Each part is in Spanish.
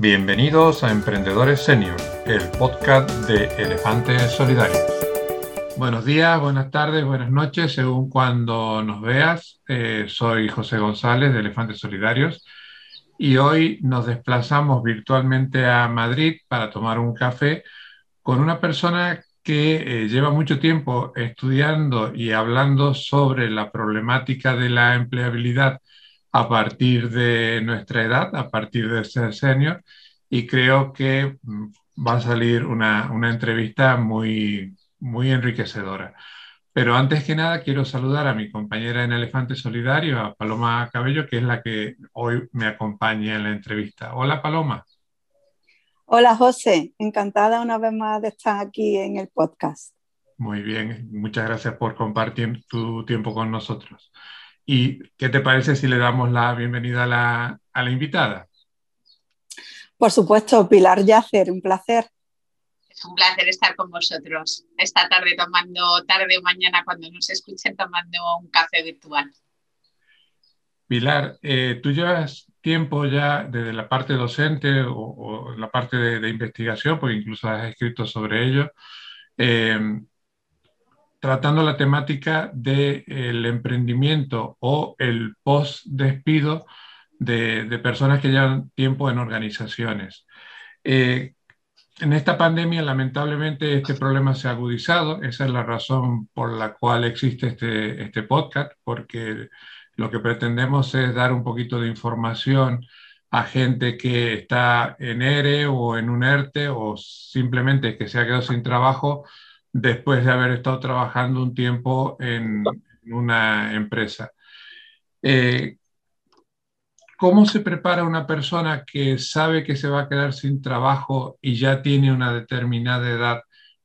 Bienvenidos a Emprendedores Senior, el podcast de Elefantes Solidarios. Buenos días, buenas tardes, buenas noches, según cuando nos veas. Eh, soy José González de Elefantes Solidarios y hoy nos desplazamos virtualmente a Madrid para tomar un café con una persona que eh, lleva mucho tiempo estudiando y hablando sobre la problemática de la empleabilidad a partir de nuestra edad, a partir de ser senior, y creo que mm, va a salir una, una entrevista muy, muy enriquecedora. Pero antes que nada quiero saludar a mi compañera en Elefante Solidario, a Paloma Cabello, que es la que hoy me acompaña en la entrevista. Hola Paloma. Hola José, encantada una vez más de estar aquí en el podcast. Muy bien, muchas gracias por compartir tu tiempo con nosotros. ¿Y qué te parece si le damos la bienvenida a la, a la invitada? Por supuesto, Pilar Yacer, un placer. Es un placer estar con vosotros esta tarde tomando, tarde o mañana cuando nos escuchen tomando un café virtual. Pilar, eh, tú llevas tiempo ya desde la parte docente o, la parte de, investigación, porque incluso has escrito sobre ello, eh, tratando la temática del emprendimiento o el post-despido de, personas que llevan tiempo en organizaciones. Eh, en esta pandemia, lamentablemente, este problema se ha agudizado. Esa es la razón por la cual existe este, este podcast, porque lo que pretendemos es dar un poquito de información a gente que está en ERE o en un ERTE o simplemente que se ha quedado sin trabajo después de haber estado trabajando un tiempo en, una empresa. Eh, ¿Cómo se prepara una persona que sabe que se va a quedar sin trabajo y ya tiene una determinada edad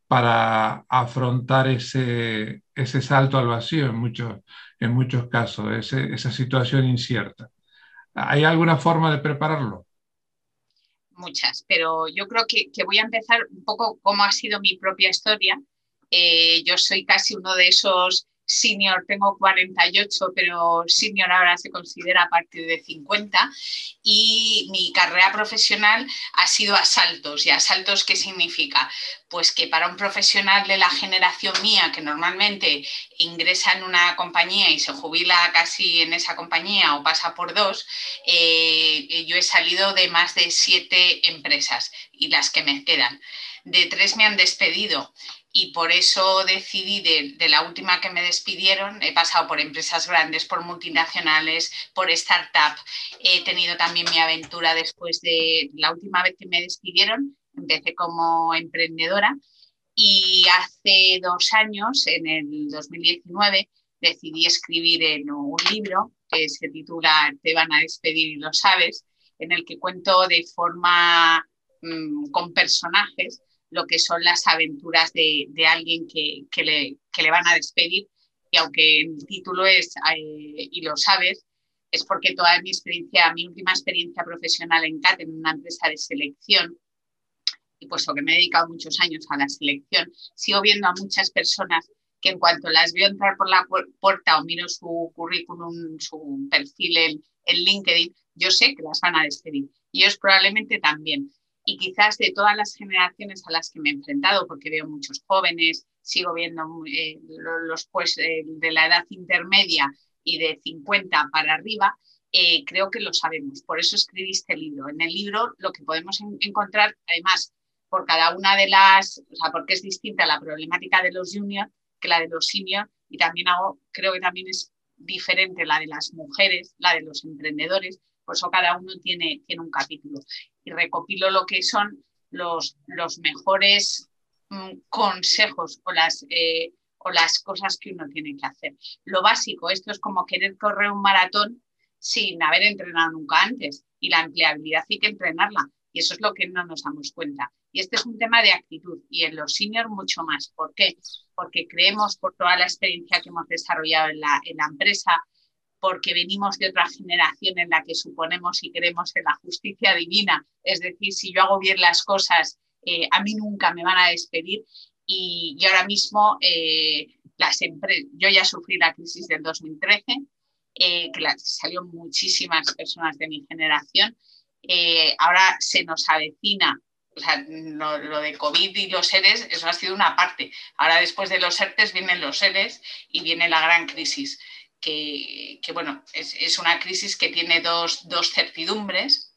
para afrontar ese, ese salto al vacío en muchos, en muchos casos, esa situación incierta? ¿Hay alguna forma de prepararlo? Muchas, pero yo creo que, que voy a empezar un poco cómo ha sido mi propia historia eh, yo soy casi uno de esos senior, tengo 48, pero senior ahora se considera a partir de 50 y mi carrera profesional ha sido asaltos. ¿Y asaltos qué significa? Pues que para un profesional de la generación mía, que normalmente ingresa en una compañía y se jubila casi en esa compañía o pasa por dos, eh, yo he salido de más de siete empresas y las que me quedan. De tres me han despedido y por eso decidí de, la última que me despidieron, he pasado por empresas grandes, por multinacionales, por startup, he tenido también mi aventura después de la última vez que me despidieron, empecé como emprendedora y hace dos años, en el 2019, decidí escribir un libro que se titula Te van a despedir y lo sabes, en el que cuento de forma mm, con personajes lo que son las aventuras de, alguien que, le, van a despedir. Y aunque el título es, eh, y lo sabes, es porque toda mi experiencia, mi última experiencia profesional en CAT, en una empresa de selección, y puesto que me he dedicado muchos años a la selección, sigo viendo a muchas personas que en cuanto las veo entrar por la puerta o miro su currículum, su perfil en, en LinkedIn, yo sé que las van a despedir. Y ellos probablemente también y quizás de todas las generaciones a las que me he enfrentado, porque veo muchos jóvenes, sigo viendo eh, los pues, eh, de la edad intermedia y de 50 para arriba, eh, creo que lo sabemos. Por eso escribí este libro. En el libro lo que podemos encontrar, además, por cada una de las, o sea, porque es distinta la problemática de los juniors que la de los seniors, y también creo que también es diferente la de las mujeres, la de los emprendedores, por eso cada uno tiene, tiene un capítulo y recopilo lo que son los, los mejores mm, consejos o las, eh, o las cosas que uno tiene que hacer. Lo básico, esto es como querer correr un maratón sin haber entrenado nunca antes y la empleabilidad hay que entrenarla y eso es lo que no nos damos cuenta. Y este es un tema de actitud y en los seniors mucho más. ¿Por qué? Porque creemos por toda la experiencia que hemos desarrollado en la, en la empresa, porque venimos de otra generación en la que suponemos y creemos en la justicia divina. Es decir, si yo hago bien las cosas, eh, a mí nunca me van a despedir. Y, ahora mismo, eh, las yo ya sufrí la crisis del 2013, eh, que la, salió muchísimas personas de mi generación. Ahora se nos avecina, o sea, lo, de COVID y los seres, eso ha sido una parte. Ahora después de los ERTES vienen los seres y viene la gran crisis, que, bueno, es, una crisis que tiene dos, dos certidumbres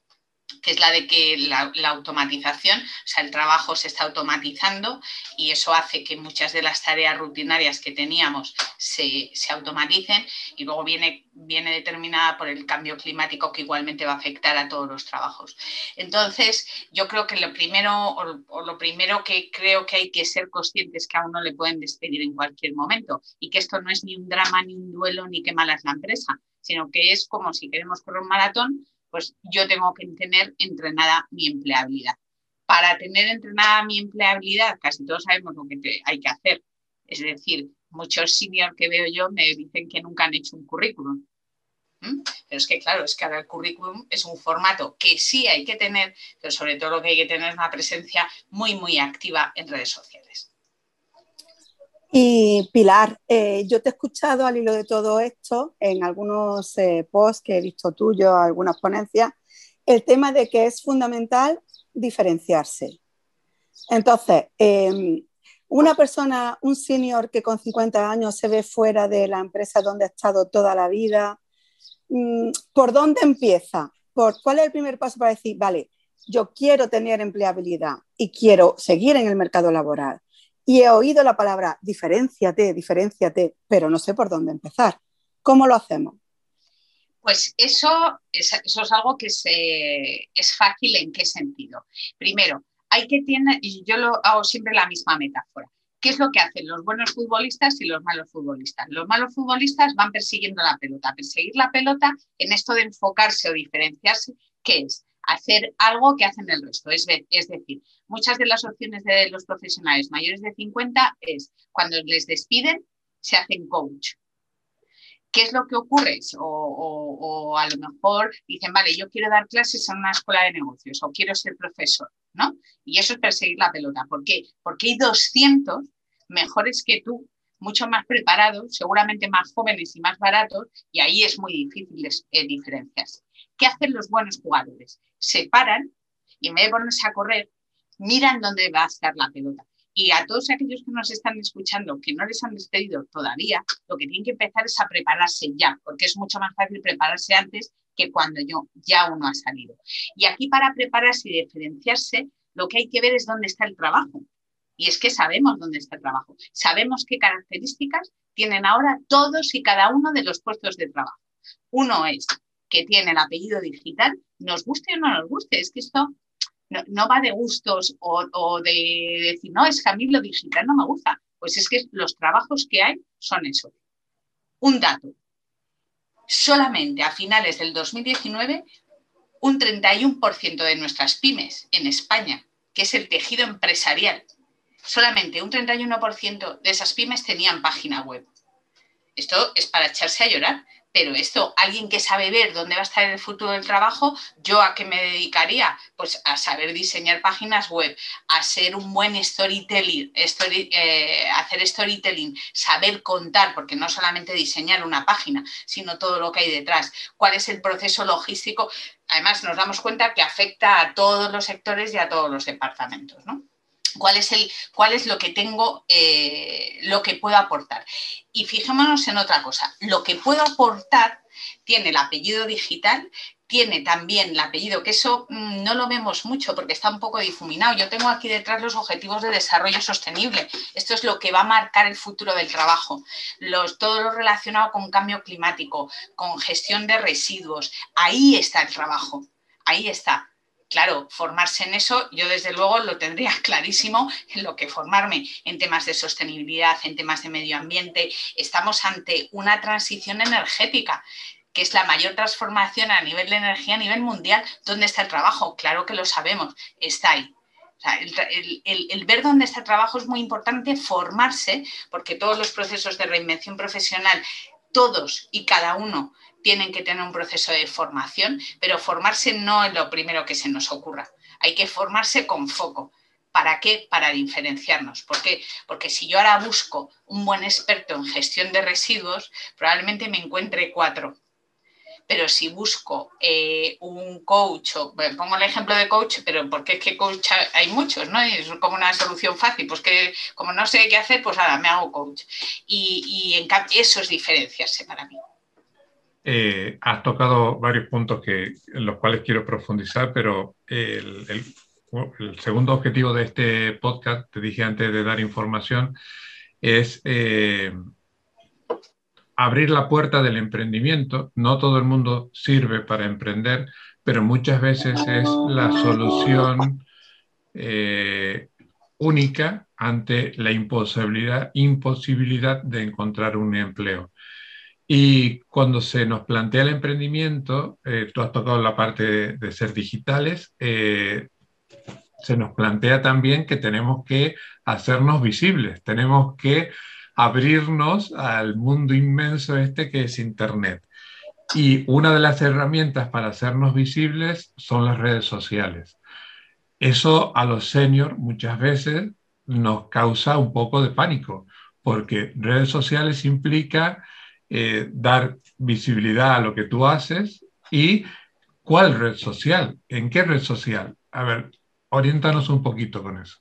que es la de que la, automatización, o sea, el trabajo se está automatizando y eso hace que muchas de las tareas rutinarias que teníamos se, automaticen y luego viene, viene determinada por el cambio climático que igualmente va a afectar a todos los trabajos. Entonces, yo creo que lo primero, o, lo primero que creo que hay que ser conscientes que a uno le pueden despedir en cualquier momento y que esto no es ni un drama, ni un duelo, ni que mala es la empresa, sino que es como si queremos correr un maratón, pues yo tengo que tener entrenada mi empleabilidad. Para tener entrenada mi empleabilidad, casi todos sabemos lo que hay que hacer. Es decir, muchos seniors que veo yo me dicen que nunca han hecho un currículum. ¿Mm? Pero es que, claro, es que ahora el currículum es un formato que sí hay que tener, pero sobre todo lo que hay que tener es una presencia muy, muy activa en redes sociales. Y Pilar, eh, yo te he escuchado al hilo de todo esto en algunos eh, posts que he visto tuyos, algunas ponencias, el tema de que es fundamental diferenciarse. Entonces, em, una persona, un senior que con 50 años se ve fuera de la empresa donde ha estado toda la vida, mm, ¿por dónde empieza? ¿Por cuál es el primer paso para decir, vale, yo quiero tener empleabilidad y quiero seguir en el mercado laboral? Y he oído la palabra diferenciate, diferenciate, pero no sé por dónde empezar. ¿Cómo lo hacemos? Pues eso es, eso es algo que es fácil en qué sentido. Primero, hay que tener, y yo lo hago siempre la misma metáfora. ¿Qué es lo que hacen los buenos futbolistas y los malos futbolistas? Los malos futbolistas van persiguiendo la pelota. Perseguir la pelota en esto de enfocarse o diferenciarse, ¿qué es? Hacer algo que hacen el resto. Es, es decir, muchas de las opciones de los profesionales mayores de 50 es cuando les despiden, se hacen coach. ¿Qué es lo que ocurre? O, a lo mejor dicen, vale, yo quiero dar clases en una escuela de negocios o quiero ser profesor, ¿no? Y eso es perseguir la pelota. ¿Por qué? Porque hay 200 mejores que tú, mucho más preparados, seguramente más jóvenes y más baratos, y ahí es muy difícil eh, diferenciarse. ¿Qué hacen los buenos jugadores? Se paran y en vez de ponerse a correr, miran dónde va a estar la pelota. Y a todos aquellos que nos están escuchando, que no les han despedido todavía, lo que tienen que empezar es a prepararse ya, porque es mucho más fácil prepararse antes que cuando yo, ya uno ha salido. Y aquí para prepararse y diferenciarse, lo que hay que ver es dónde está el trabajo. Y es que sabemos dónde está el trabajo. Sabemos qué características tienen ahora todos y cada uno de los puestos de trabajo. Uno es que tiene el apellido digital, nos guste o no nos guste, es que esto no, va de gustos o, de decir, no, es que a mí lo digital no me gusta. Pues es que los trabajos que hay son eso. Un dato. Solamente a finales del 2019, un 31% de nuestras pymes en España, que es el tejido empresarial, solamente un 31% de esas pymes tenían página web. Esto es para echarse a llorar, pero esto, alguien que sabe ver dónde va a estar el futuro del trabajo, ¿yo a qué me dedicaría? Pues a saber diseñar páginas web, a ser un buen storytelling, eh, hacer storytelling, saber contar, porque no solamente diseñar una página, sino todo lo que hay detrás, cuál es el proceso logístico. Además, nos damos cuenta que afecta a todos los sectores y a todos los departamentos, ¿no? Cuál es, el, cuál es lo que tengo, eh, lo que puedo aportar. Y fijémonos en otra cosa, lo que puedo aportar tiene el apellido digital, tiene también el apellido, que eso mm, no lo vemos mucho porque está un poco difuminado. Yo tengo aquí detrás los objetivos de desarrollo sostenible. Esto es lo que va a marcar el futuro del trabajo. Todo lo relacionado con cambio climático, con gestión de residuos. Ahí está el trabajo. Ahí está claro, formarse en eso, yo desde luego lo tendría clarísimo en lo que formarme en temas de sostenibilidad, en temas de medio ambiente. Estamos ante una transición energética que es la mayor transformación a nivel de energía a nivel mundial. ¿Dónde está el trabajo? Claro que lo sabemos, está ahí. el, ver dónde está el trabajo es muy importante, formarse, porque todos los procesos de reinvención profesional, todos y cada uno tienen que tener un proceso de formación, pero formarse no es lo primero que se nos ocurra. Hay que formarse con foco. ¿Para qué? Para diferenciarnos. ¿Por qué? Porque si yo ahora busco un buen experto en gestión de residuos, probablemente me encuentre cuatro. pero si busco eh, un coach, o, pongo el ejemplo de coach, pero porque es que coach hay muchos, ¿no? Y es como una solución fácil, pues que como no sé qué hacer, pues ahora me hago coach. Y, y en eso es diferenciarse para mí. Eh, has tocado varios puntos que, en los cuales quiero profundizar, pero el, el, segundo objetivo de este podcast, te dije antes de dar información, es eh, abrir la puerta del emprendimiento. No todo el mundo sirve para emprender, pero muchas veces es la solución eh, única ante la imposibilidad de encontrar un empleo. Y cuando se nos plantea el emprendimiento, eh, tú has tocado la parte de, ser digitales, eh, se nos plantea también que tenemos que hacernos visibles, tenemos que abrirnos al mundo inmenso este que es Internet. Y una de las herramientas para hacernos visibles son las redes sociales. Eso a los seniors muchas veces nos causa un poco de pánico, porque redes sociales implica eh, dar visibilidad a lo que tú haces y cuál red social, en qué red social. A ver, oriéntanos un poquito con eso.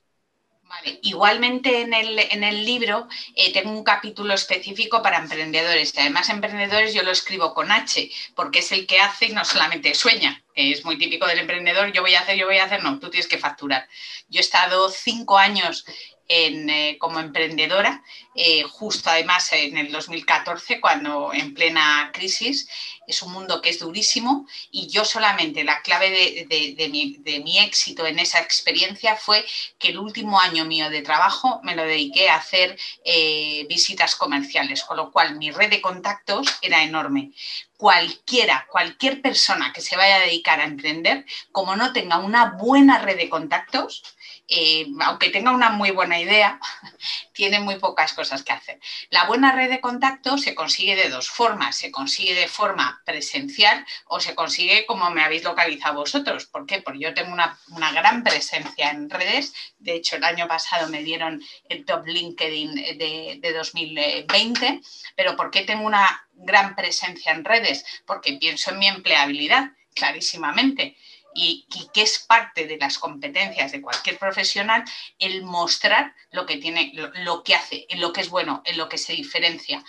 Vale. Igualmente en el, en el libro eh, tengo un capítulo específico para emprendedores. Y además, emprendedores yo lo escribo con H, porque es el que hace y no solamente sueña, que es muy típico del emprendedor, yo voy a hacer, yo voy a hacer, no, tú tienes que facturar. Yo he estado cinco años eh, como emprendedora, eh, justo además en el 2014, cuando en plena crisis, es un mundo que es durísimo y yo solamente la clave de, mi, éxito en esa experiencia fue que el último año mío de trabajo me lo dediqué a hacer eh, visitas comerciales, con lo cual mi red de contactos era enorme. Cualquiera, cualquier persona que se vaya a dedicar a emprender, como no tenga una buena red de contactos, eh, aunque tenga una muy buena idea, tiene muy pocas cosas que hacer. La buena red de contacto se consigue de dos formas. Se consigue de forma presencial o se consigue como me habéis localizado vosotros. ¿Por qué? Porque yo tengo una, gran presencia en redes. De hecho, el año pasado me dieron el top LinkedIn de, de 2020. Pero ¿por qué tengo una gran presencia en redes? Porque pienso en mi empleabilidad, clarísimamente y, que es parte de las competencias de cualquier profesional el mostrar lo que tiene, lo, que hace, en lo que es bueno, en lo que se diferencia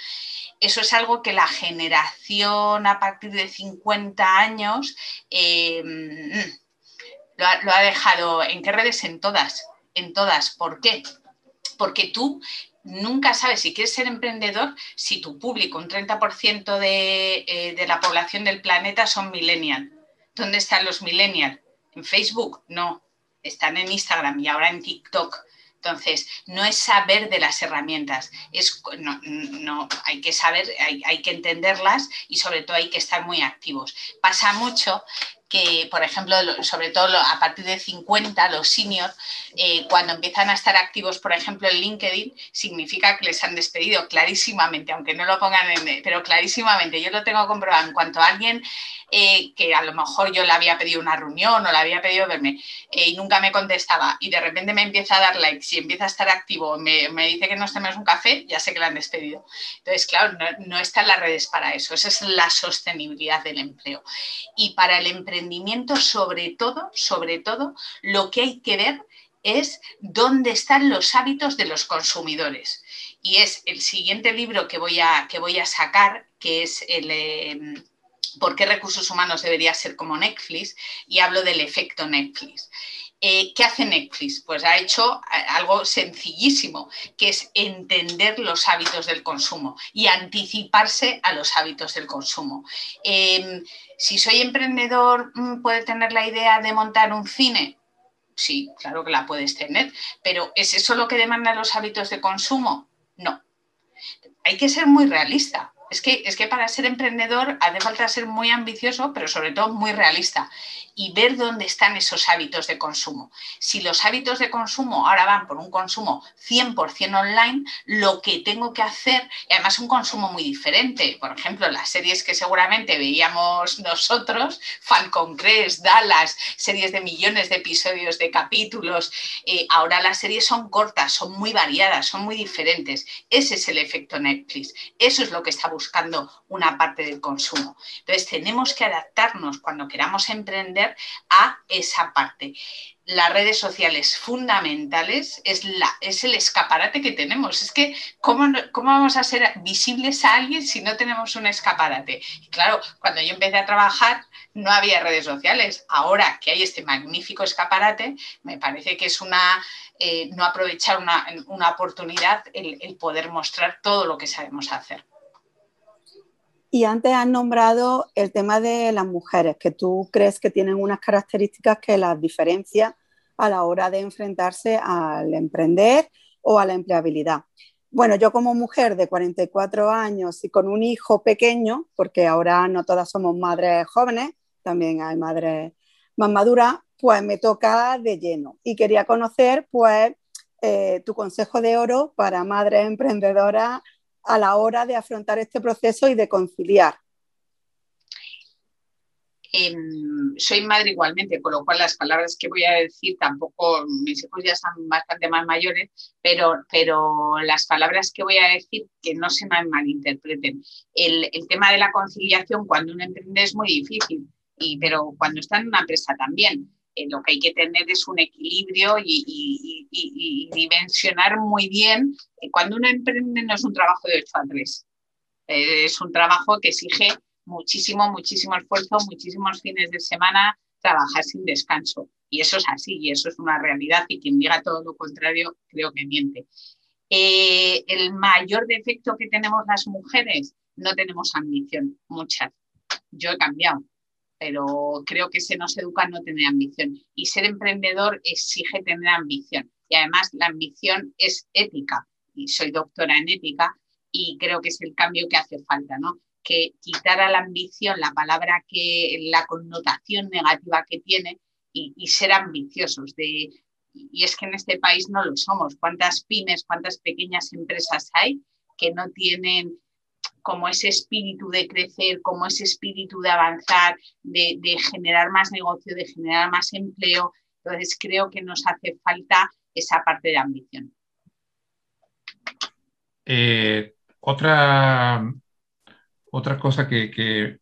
eso es algo que la generación a partir de 50 años lo, ha, lo, ha, dejado. ¿En qué redes? En todas. En todas. ¿Por qué? Porque tú nunca sabes si quieres ser emprendedor si tu público, un 30% de, eh, de la población del planeta son millennials ¿Dónde están los millennials? ¿En Facebook? No. Están en Instagram y ahora en TikTok. Entonces, no es saber de las herramientas, es, no, hay que saber, hay, hay, que entenderlas y sobre todo hay que estar muy activos. Pasa mucho que, por ejemplo, sobre todo a partir de 50, los seniors, eh, cuando empiezan a estar activos, por ejemplo, en LinkedIn, significa que les han despedido clarísimamente, aunque no lo pongan en, pero clarísimamente. Yo lo tengo comprobado. En cuanto a alguien eh, que a lo mejor yo le había pedido una reunión o le había pedido verme eh, y nunca me contestaba y de repente me empieza a dar likes y empieza a estar activo, me, me dice que nos tomemos un café, ya sé que lo han despedido. Entonces, claro, no, no están las redes para eso. Esa es la sostenibilidad del empleo. Y para el empleo sobre todo, sobre todo, lo que hay que ver es dónde están los hábitos de los consumidores. Y es el siguiente libro que voy a, que voy a sacar, que es el... Em, ¿Por qué recursos humanos debería ser como Netflix? Y hablo del efecto Netflix. Eh, ¿Qué hace Netflix? Pues ha hecho eh, algo sencillísimo, que es entender los hábitos del consumo y anticiparse a los hábitos del consumo. Em, si soy emprendedor, mm, ¿puede tener la idea de montar un cine? Sí, claro que la puedes tener, pero ¿es eso lo que demandan los hábitos de consumo? No. Hay que ser muy realista. Es que, es que para ser emprendedor hace falta ser muy ambicioso, pero sobre todo muy realista. y ver dónde están esos hábitos de consumo. Si los hábitos de consumo ahora van por un consumo 100% online, lo que tengo que hacer, y además un consumo muy diferente, por ejemplo, las series que seguramente veíamos nosotros, Falcon Crest, Dallas, series de millones de episodios, de capítulos, eh, ahora las series son cortas, son muy variadas, son muy diferentes. Ese es el efecto Netflix. Eso es lo que está buscando una parte del consumo. Entonces, tenemos que adaptarnos cuando queramos emprender a esa parte. Las redes sociales fundamentales es, la, es el escaparate que tenemos. Es que, ¿cómo, ¿cómo vamos a ser visibles a alguien si no tenemos un escaparate? Y claro, cuando yo empecé a trabajar no había redes sociales. Ahora que hay este magnífico escaparate, me parece que es una, eh, no aprovechar una, una oportunidad el poder mostrar todo lo que sabemos hacer. Y antes has nombrado el tema de las mujeres, que tú crees que tienen unas características que las diferencian a la hora de enfrentarse al emprender o a la empleabilidad. Bueno, yo como mujer de 44 años y con un hijo pequeño, porque ahora no todas somos madres jóvenes, también hay madres más maduras, pues me toca de lleno. Y quería conocer, pues, eh, tu consejo de oro para madres emprendedoras a la hora de afrontar este proceso y de conciliar? Em, soy madre igualmente, con lo cual las palabras que voy a decir tampoco, mis hijos ya están bastante más mayores, pero, pero las palabras que voy a decir que no se me malinterpreten. El, el tema de la conciliación cuando uno emprende es muy difícil, y, pero cuando está en una empresa también. Eh, lo que hay que tener es un equilibrio y, dimensionar muy bien. Eh, cuando uno emprende no es un trabajo de 8 a 3, eh, es un trabajo que exige muchísimo, muchísimo esfuerzo, muchísimos fines de semana, trabajar sin descanso. Y eso es así, y eso es una realidad, y quien diga todo lo contrario creo que miente. el mayor defecto que tenemos las mujeres, no tenemos ambición, muchas. Yo he cambiado, pero creo que se nos educa no tener ambición. Y ser emprendedor exige tener ambición. Y además la ambición es ética. Y soy doctora en ética y creo que es el cambio que hace falta, ¿no? Que quitar a la ambición la palabra que, la connotación negativa que tiene y, y ser ambiciosos. De, y es que en este país no lo somos. ¿Cuántas pymes, cuántas pequeñas empresas hay que no tienen como ese espíritu de crecer, como ese espíritu de avanzar, de, generar más negocio, de generar más empleo. Entonces creo que nos hace falta esa parte de ambición. Eh, otra, otra cosa que,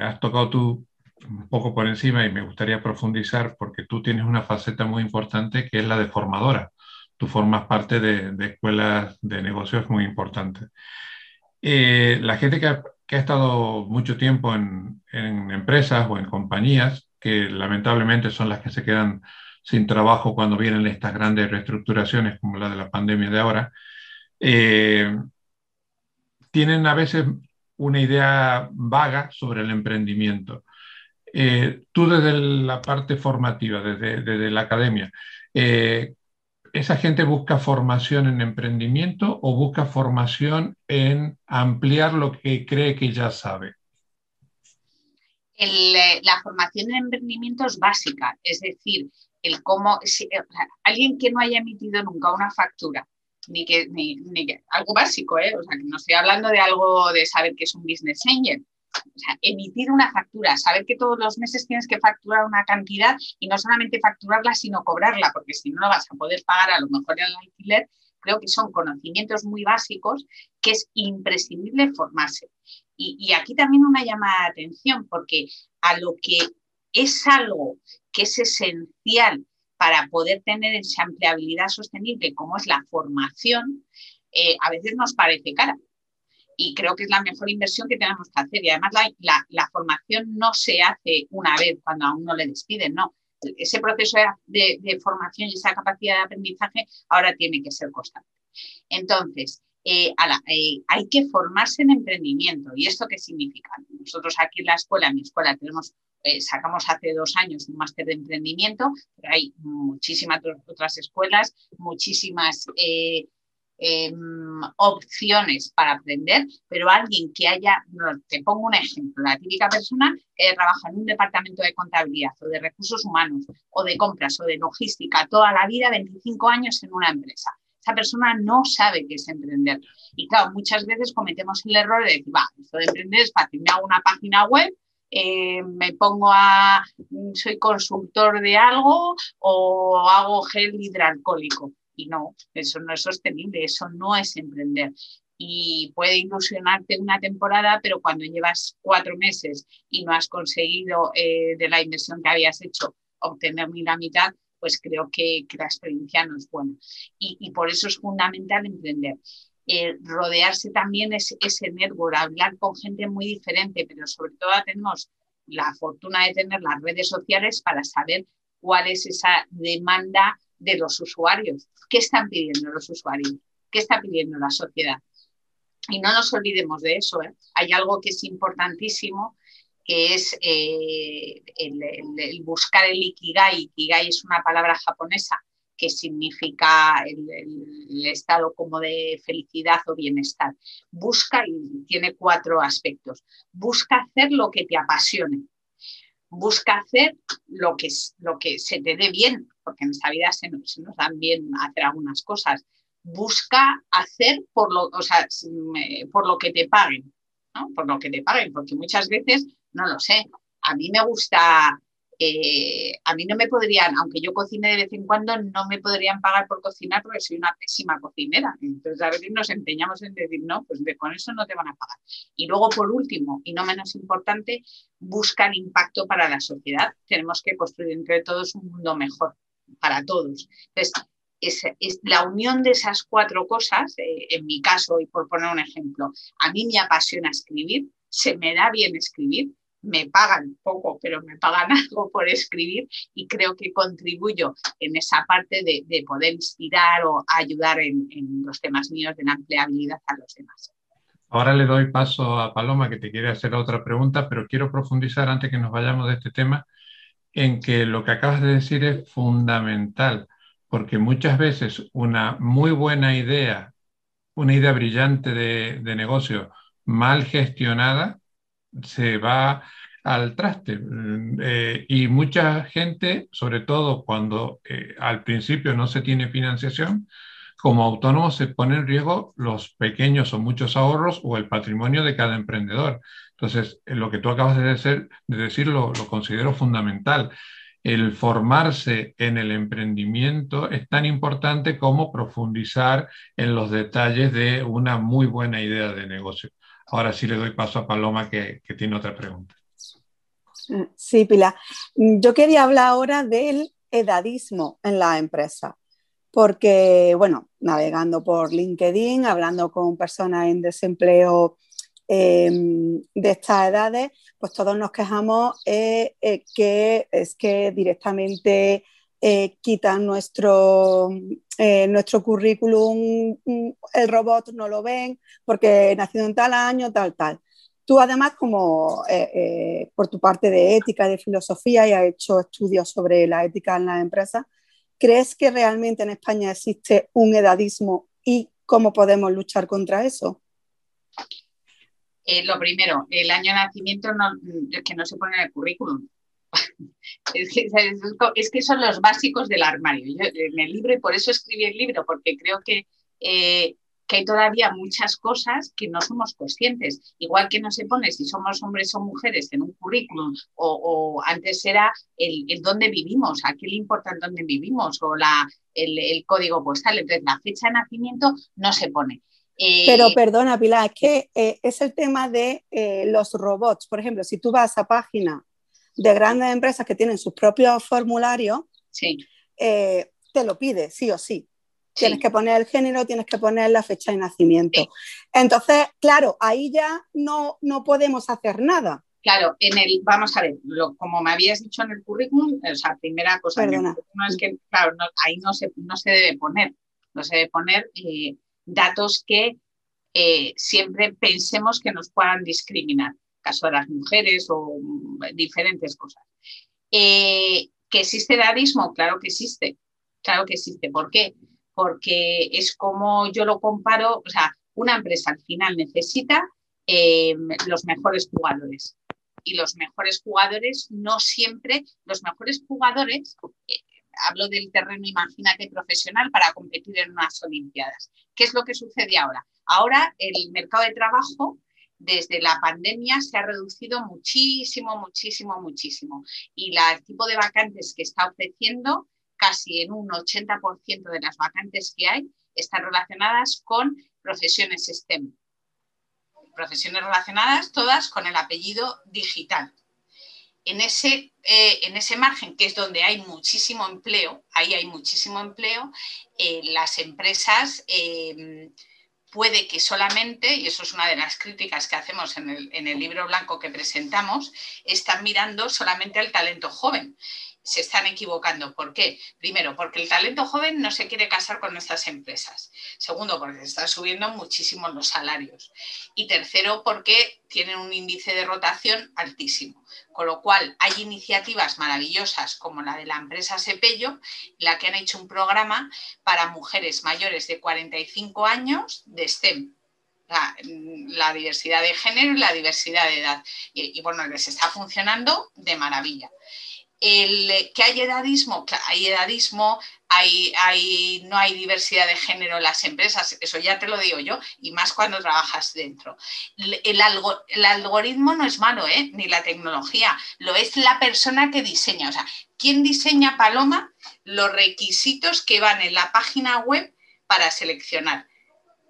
has tocado tú un poco por encima y me gustaría profundizar porque tú tienes una faceta muy importante que es la de formadora. Tú formas parte de, de escuelas de negocios muy importantes. Eh, la gente que ha, estado mucho tiempo en, empresas o en compañías, que lamentablemente son las que se quedan sin trabajo cuando vienen estas grandes reestructuraciones como la de la pandemia de ahora, eh, tienen a veces una idea vaga sobre el emprendimiento. Eh, tú desde la parte formativa, desde, desde la academia, ¿esa gente busca formación en emprendimiento o busca formación en ampliar lo que cree que ya sabe? Eh, la formación en emprendimiento es básica, es decir, el cómo, eh, alguien que no haya emitido nunca una factura, ni que, ni, algo básico, ¿eh? o sea, que no estoy hablando de algo de saber que es un business angel, o sea, emitir una factura, saber que todos los meses tienes que facturar una cantidad y no solamente facturarla, sino cobrarla, porque si no, no vas a poder pagar a lo mejor el alquiler. Creo que son conocimientos muy básicos que es imprescindible formarse. Y, aquí también una llamada de atención, porque a lo que es algo que es esencial para poder tener esa empleabilidad sostenible, como es la formación, eh, a veces nos parece cara y creo que es la mejor inversión que tenemos que hacer. Y además la, formación no se hace una vez cuando a uno le despiden, no. Ese proceso de, formación y esa capacidad de aprendizaje ahora tiene que ser constante. Entonces, eh, eh, hay que formarse en emprendimiento. ¿Y esto qué significa? Nosotros aquí en la escuela, en mi escuela, tenemos, eh, sacamos hace dos años un máster de emprendimiento, pero hay muchísimas otras escuelas, muchísimas em, opciones para aprender, pero alguien que haya, te pongo un ejemplo, la típica persona que trabaja en un departamento de contabilidad o de recursos humanos o de compras o de logística toda la vida, 25 años en una empresa. Esa persona no sabe qué es emprender. Y claro, muchas veces cometemos el error de decir, va, esto de emprender es fácil, me hago una página web, eh, me pongo a, soy consultor de algo o hago gel hidroalcohólico. Y no, eso no es sostenible, eso no es emprender. Y puede ilusionarte una temporada, pero cuando llevas cuatro meses y no has conseguido eh, de la inversión que habías hecho obtener ni la mitad, pues creo que, la experiencia no es buena. Y, por eso es fundamental emprender. Eh, rodearse también es ese network, hablar con gente muy diferente, pero sobre todo tenemos la fortuna de tener las redes sociales para saber cuál es esa demanda de los usuarios. ¿Qué están pidiendo los usuarios? ¿Qué está pidiendo la sociedad? Y no nos olvidemos de eso. ¿eh? Hay algo que es importantísimo, que es eh, el, buscar el ikigai. Ikigai es una palabra japonesa que significa el, estado como de felicidad o bienestar. Busca, y tiene cuatro aspectos, busca hacer lo que te apasione, busca hacer lo que, lo que se te dé bien, porque en esta vida se nos, dan bien hacer algunas cosas. Busca hacer por lo, o sea, por lo que te paguen, por lo que te paguen, porque muchas veces, no lo sé, a mí me gusta eh, a mí no me podrían, aunque yo cocine de vez en cuando, no me podrían pagar por cocinar porque soy una pésima cocinera. Entonces a veces nos empeñamos en decir, no, pues con eso no te van a pagar. Y luego, por último, y no menos importante, buscan impacto para la sociedad. Tenemos que construir entre todos un mundo mejor para todos. Entonces, es, la unión de esas cuatro cosas, eh, en mi caso, y por poner un ejemplo, a mí me apasiona escribir, se me da bien escribir, me pagan poco, pero me pagan algo por escribir y creo que contribuyo en esa parte de, poder inspirar o ayudar en, los temas míos de la empleabilidad a los demás. Ahora le doy paso a Paloma que te quiere hacer otra pregunta, pero quiero profundizar antes que nos vayamos de este tema en que lo que acabas de decir es fundamental, porque muchas veces una muy buena idea, una idea brillante de, negocio mal gestionada, se va al traste. Eh, y mucha gente, sobre todo cuando eh, al principio no se tiene financiación, como autónomo se pone en riesgo los pequeños o muchos ahorros o el patrimonio de cada emprendedor. Entonces, eh, lo que tú acabas de decir, de lo, considero fundamental. El formarse en el emprendimiento es tan importante como profundizar en los detalles de una muy buena idea de negocio. Ahora sí le doy paso a Paloma que, tiene otra pregunta. Sí, Pilar. Yo quería hablar ahora del edadismo en la empresa, porque, bueno, navegando por LinkedIn, hablando con personas en desempleo em, de estas edades, pues todos nos quejamos eh, eh, que es que directamente eh, quitan nuestro, nuestro currículum, mm, el robot no lo ven porque nacido en tal año, tal, tal. Tú además, como por tu parte de ética, de filosofía y has hecho estudios sobre la ética en las empresas, ¿crees que realmente en España existe un edadismo y cómo podemos luchar contra eso? Lo primero, el año de nacimiento no, es que no se pone en el currículum. Es que, son los básicos del armario. en el libro, y por eso escribí el libro, porque creo que, eh, que hay todavía muchas cosas que no somos conscientes. Igual que no se pone si somos hombres o mujeres en un currículum, o, antes era el, dónde vivimos, a qué le importa dónde vivimos, o la, el, código postal. Entonces, la fecha de nacimiento no se pone. Eh, Pero perdona, Pilar, es que eh, es el tema de los robots. Por ejemplo, si tú vas a página de grandes empresas que tienen sus propios formularios, sí. Eh, te lo pide, sí o sí. Tienes que poner el género, tienes que poner la fecha de nacimiento. Entonces, claro, ahí ya no, no podemos hacer nada. Claro, en el, vamos a ver, como me habías dicho en el currículum, o sea, primera cosa, es que, claro, ahí no se, no se debe poner, no se debe poner eh, datos que eh, siempre pensemos que nos puedan discriminar caso de las mujeres o diferentes cosas. Eh, ¿Que existe edadismo? Claro que existe, claro que existe. ¿Por qué? porque es como yo lo comparo, o sea, una empresa al final necesita eh, los mejores jugadores. Y los mejores jugadores, no siempre, los mejores jugadores, eh, hablo del terreno, imagínate, profesional para competir en unas Olimpiadas. ¿Qué es lo que sucede ahora? Ahora el mercado de trabajo desde la pandemia se ha reducido muchísimo, muchísimo, muchísimo. Y el tipo de vacantes que está ofreciendo, casi en un 80% de las vacantes que hay, están relacionadas con profesiones STEM. Profesiones relacionadas todas con el apellido digital. En ese, eh, en ese margen, que es donde hay muchísimo empleo, ahí hay muchísimo empleo, eh, las empresas... Eh, puede que solamente, y eso es una de las críticas que hacemos en el, libro blanco que presentamos, están mirando solamente al talento joven se están equivocando. ¿Por qué? Primero, porque el talento joven no se quiere casar con nuestras empresas. Segundo, porque están subiendo muchísimo los salarios. Y tercero, porque tienen un índice de rotación altísimo. Con lo cual, hay iniciativas maravillosas como la de la empresa Sepello, la que han hecho un programa para mujeres mayores de 45 años de STEM, la, diversidad de género y la diversidad de edad. Y, y, bueno, les está funcionando de maravilla el, que hay edadismo, hay edadismo, hay, hay, no hay diversidad de género en las empresas, eso ya te lo digo yo, y más cuando trabajas dentro. El, el algoritmo no es malo, ¿eh? ni la tecnología, lo es la persona que diseña. O sea, ¿quién diseña Paloma? Los requisitos que van en la página web para seleccionar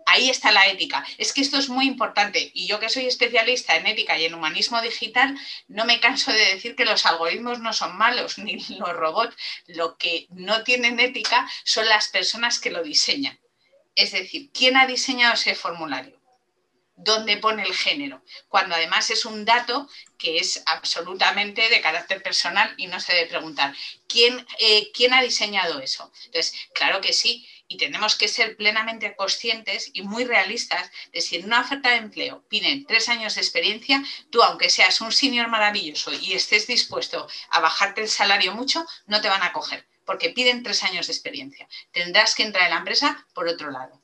ahí está la ética. Es que esto es muy importante y yo que soy especialista en ética y en humanismo digital, no me canso de decir que los algoritmos no son malos, ni los robots. Lo que no tienen ética son las personas que lo diseñan. Es decir, ¿quién ha diseñado ese formulario? ¿Dónde pone el género? Cuando además es un dato que es absolutamente de carácter personal y no se debe preguntar, ¿quién, eh, ¿quién ha diseñado eso? Entonces, claro que sí, y tenemos que ser plenamente conscientes y muy realistas de si en una oferta de empleo piden tres años de experiencia, tú aunque seas un senior maravilloso y estés dispuesto a bajarte el salario mucho, no te van a coger porque piden tres años de experiencia. Tendrás que entrar en la empresa por otro lado.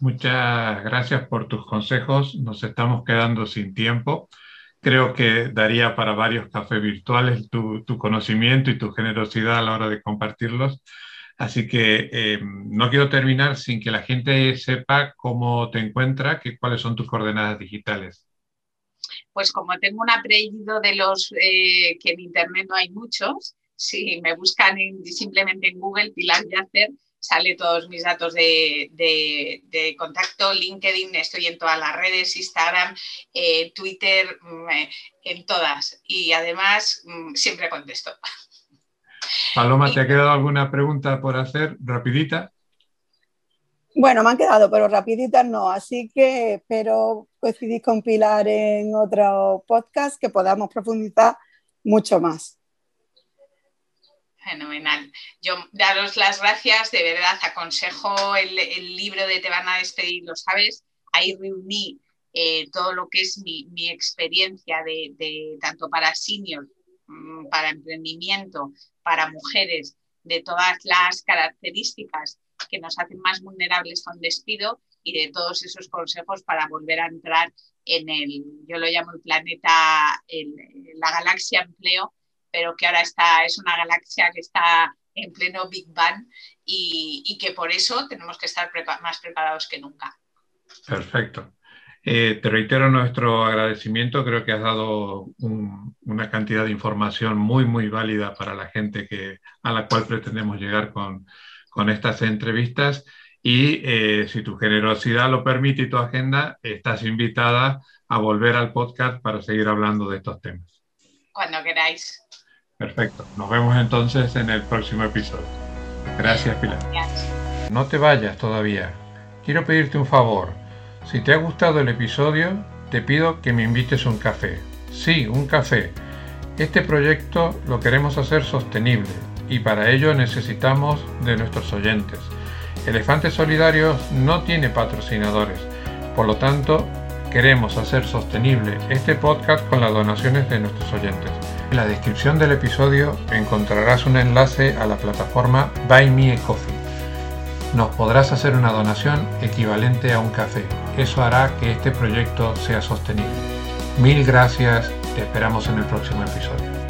Muchas gracias por tus consejos. Nos estamos quedando sin tiempo. Creo que daría para varios cafés virtuales tu, tu conocimiento y tu generosidad a la hora de compartirlos. Así que eh, no quiero terminar sin que la gente sepa cómo te encuentra, que, cuáles son tus coordenadas digitales. Pues como tengo un apellido de los eh, que en Internet no hay muchos, si me buscan simplemente en Google, Pilar Yacer, sale todos mis datos de, contacto, LinkedIn, estoy en todas las redes, Instagram, eh, Twitter, mm, en todas. Y además mm, siempre contesto. Paloma, ¿te ha quedado alguna pregunta por hacer rapidita? Bueno, me han quedado, pero rapiditas no, así que espero coincidir con Pilar en otro podcast que podamos profundizar mucho más. Fenomenal. Yo daros las gracias, de verdad, aconsejo el, libro de Te van a despedir, lo sabes, ahí reuní eh, todo lo que es mi, experiencia de, de, tanto para senior para emprendimiento, para mujeres, de todas las características que nos hacen más vulnerables a un despido y de todos esos consejos para volver a entrar en el, yo lo llamo el planeta, la galaxia empleo, pero que ahora está, es una galaxia que está en pleno Big Bang y, que por eso tenemos que estar más preparados que nunca. Perfecto. Eh, te reitero nuestro agradecimiento, creo que has dado una cantidad de información muy, muy válida para la gente que, a la cual pretendemos llegar con, con estas entrevistas y eh, si tu generosidad lo permite y tu agenda, estás invitada a volver al podcast para seguir hablando de estos temas. Cuando queráis. Perfecto, nos vemos entonces en el próximo episodio. Gracias, Pilar. No te vayas todavía. Quiero pedirte un favor si te ha gustado el episodio, te pido que me invites un café. Sí, un café. Este proyecto lo queremos hacer sostenible y para ello necesitamos de nuestros oyentes. Elefantes Solidarios no tiene patrocinadores, por lo tanto queremos hacer sostenible este podcast con las donaciones de nuestros oyentes. En la descripción del episodio encontrarás un enlace a la plataforma Buy Me a Coffee nos podrás hacer una donación equivalente a un café. Eso hará que este proyecto sea sostenible. Mil gracias, te esperamos en el próximo episodio.